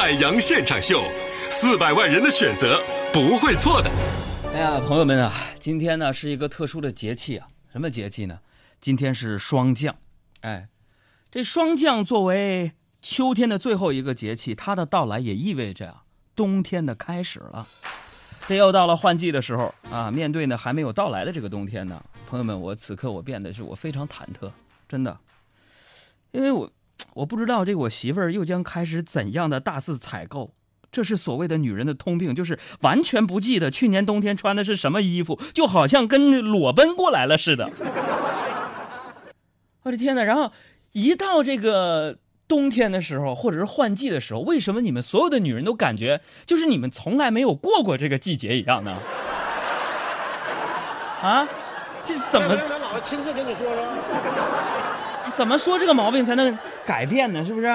海洋现场秀，四百万人的选择不会错的。哎呀，朋友们啊，今天呢是一个特殊的节气啊，什么节气呢？今天是霜降。哎，这霜降作为秋天的最后一个节气，它的到来也意味着啊，冬天的开始了。这又到了换季的时候啊，面对呢还没有到来的这个冬天呢，朋友们，我此刻我变得是我非常忐忑，真的，因为我我不知道这我媳妇儿又将开始怎样的大肆采购。这是所谓的女人的通病，就是完全不记得去年冬天穿的是什么衣服，就好像跟裸奔过来了似的。我的天哪！然后一到这个冬天的时候，或者是换季的时候，为什么你们所有的女人都感觉就是你们从来没有过过这个季节一样呢？啊，这是怎么？让咱姥姥亲自跟你说说。怎么说这个毛病才能改变呢？是不是？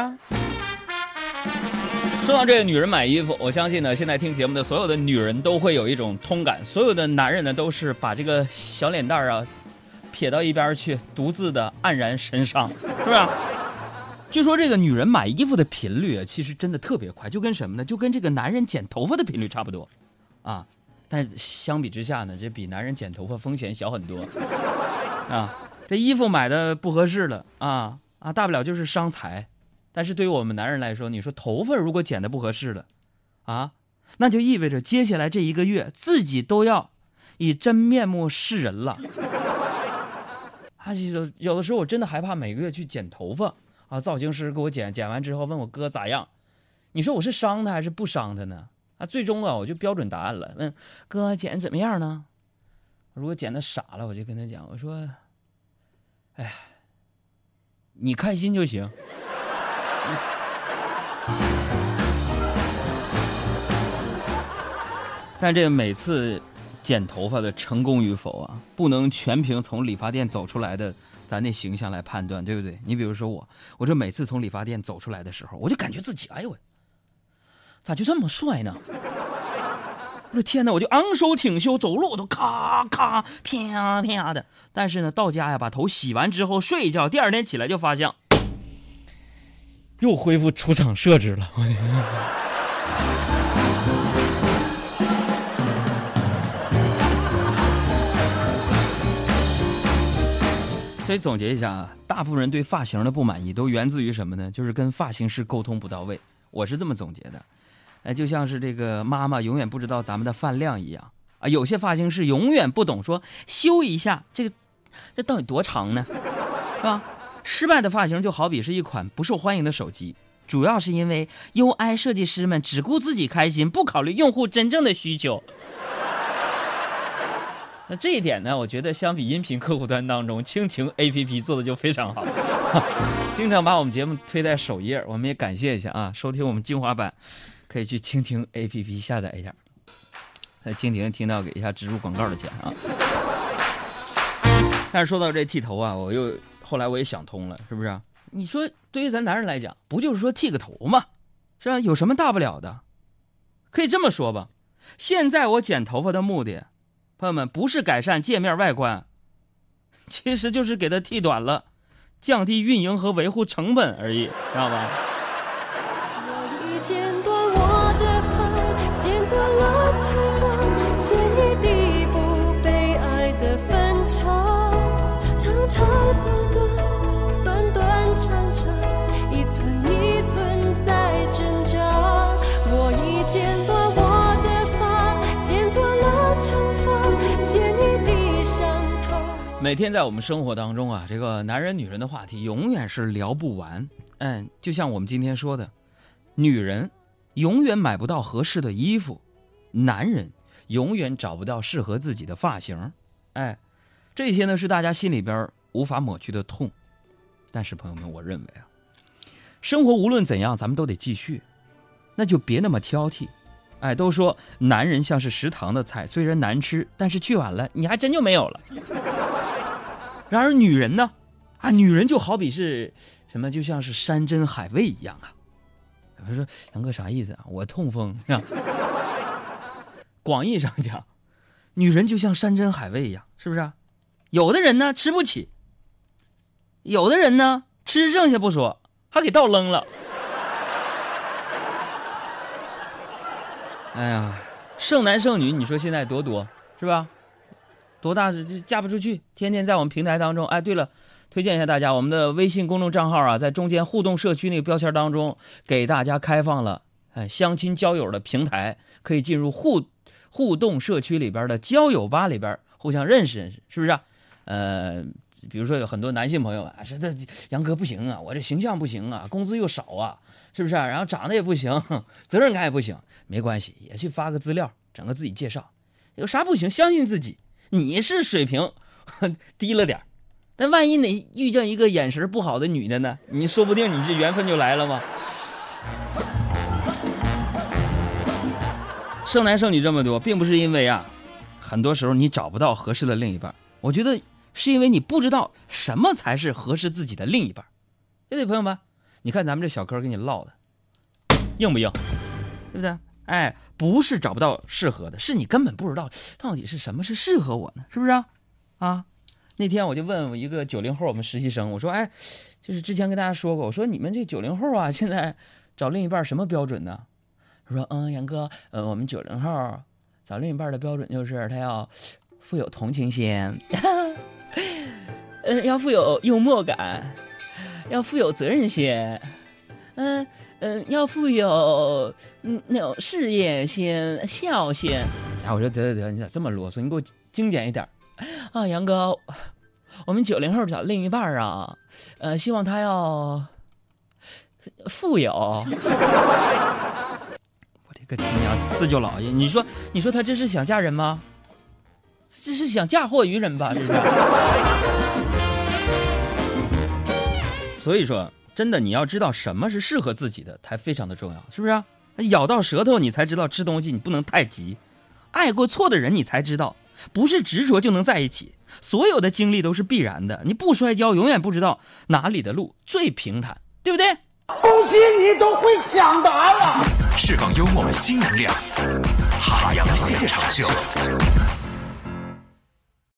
说到这个女人买衣服，我相信呢，现在听节目的所有的女人都会有一种通感，所有的男人呢都是把这个小脸蛋儿啊撇到一边去，独自的黯然神伤，是不是？据说这个女人买衣服的频率啊，其实真的特别快，就跟什么呢？就跟这个男人剪头发的频率差不多，啊，但相比之下呢，这比男人剪头发风险小很多，啊，这衣服买的不合适了啊啊，大不了就是伤财。但是对于我们男人来说，你说头发如果剪的不合适了，啊，那就意味着接下来这一个月自己都要以真面目示人了。啊，有有的时候我真的害怕每个月去剪头发啊，造型师给我剪，剪完之后问我哥咋样？你说我是伤他还是不伤他呢？啊，最终啊我就标准答案了，问哥剪怎么样呢？如果剪的傻了，我就跟他讲，我说，哎，你开心就行。但这每次剪头发的成功与否啊，不能全凭从理发店走出来的咱那形象来判断，对不对？你比如说我，我这每次从理发店走出来的时候，我就感觉自己，哎呦喂，咋就这么帅呢？我的天哪，我就昂首挺胸走路，我都咔咔啪啪的。但是呢，到家呀，把头洗完之后睡一觉，第二天起来就发现。又恢复出厂设置了，所以总结一下啊，大部分人对发型的不满意都源自于什么呢？就是跟发型师沟通不到位。我是这么总结的，哎，就像是这个妈妈永远不知道咱们的饭量一样啊。有些发型师永远不懂说修一下这个，这到底多长呢？是吧？失败的发型就好比是一款不受欢迎的手机，主要是因为 UI 设计师们只顾自己开心，不考虑用户真正的需求。那这一点呢，我觉得相比音频客户端当中，蜻蜓 APP 做的就非常好，经常把我们节目推在首页。我们也感谢一下啊，收听我们精华版，可以去蜻蜓 APP 下载一下。在蜻蜓听到给一下植入广告的钱啊。但是说到这剃头啊，我又。后来我也想通了，是不是？你说对于咱男人来讲，不就是说剃个头吗？是吧？有什么大不了的？可以这么说吧，现在我剪头发的目的，朋友们不是改善界面外观，其实就是给它剃短了，降低运营和维护成本而已，知道吧？每天在我们生活当中啊，这个男人女人的话题永远是聊不完。嗯，就像我们今天说的，女人永远买不到合适的衣服，男人永远找不到适合自己的发型。哎，这些呢是大家心里边无法抹去的痛。但是朋友们，我认为啊，生活无论怎样，咱们都得继续，那就别那么挑剔。哎，都说男人像是食堂的菜，虽然难吃，但是去晚了你还真就没有了。然而女人呢，啊，女人就好比是什么，就像是山珍海味一样啊。他说杨哥啥意思啊？我痛风啊。广义上讲，女人就像山珍海味一样，是不是？有的人呢吃不起，有的人呢吃剩下不说，还给倒扔了。哎呀，剩男剩女，你说现在多多是吧？多大是嫁不出去，天天在我们平台当中。哎，对了，推荐一下大家，我们的微信公众账号啊，在中间互动社区那个标签当中，给大家开放了哎相亲交友的平台，可以进入互互动社区里边的交友吧里边互相认识认识，是不是、呃，比如说有很多男性朋友啊，说这杨哥不行啊，我这形象不行啊，工资又少啊，是不是、然后长得也不行，责任感也不行，没关系，也去发个资料，整个自己介绍，有啥不行？相信自己，你是水平低了点但万一你遇见一个眼神不好的女的呢？你说不定你这缘分就来了吗？剩男剩女这么多，并不是因为啊，很多时候你找不到合适的另一半，我觉得是因为你不知道什么才是合适自己的另一半。对不对，朋友们？你看咱们这小哥给你唠的，硬不硬？对不对？哎，不是找不到适合的，是你根本不知道到底是什么是适合我呢，是不是啊？啊，那天我就问我一个九零后我们实习生，我说，哎，就是之前跟大家说过，我说你们这九零后啊，现在找另一半什么标准呢？说，嗯，杨哥，呃，我们九零后找另一半的标准就是他要富有同情心，嗯，要富有幽默感，要富有责任心，嗯嗯，要富有嗯那种事业心、孝心。哎，我说得得得，你咋这么啰嗦？你给我精简一点啊，杨哥，我们九零后找另一半啊，呃，希望他要富有。个亲娘四舅姥爷，你说你说他这是想嫁人吗？这是想嫁祸于人吧？这是。所以说，真的你要知道什么是适合自己的，才非常的重要，是不是、咬到舌头，你才知道吃东西你不能太急；爱过错的人，你才知道不是执着就能在一起。所有的经历都是必然的，你不摔跤，永远不知道哪里的路最平坦，对不对？你都会抢答了。释放幽默新能量，海洋现场秀。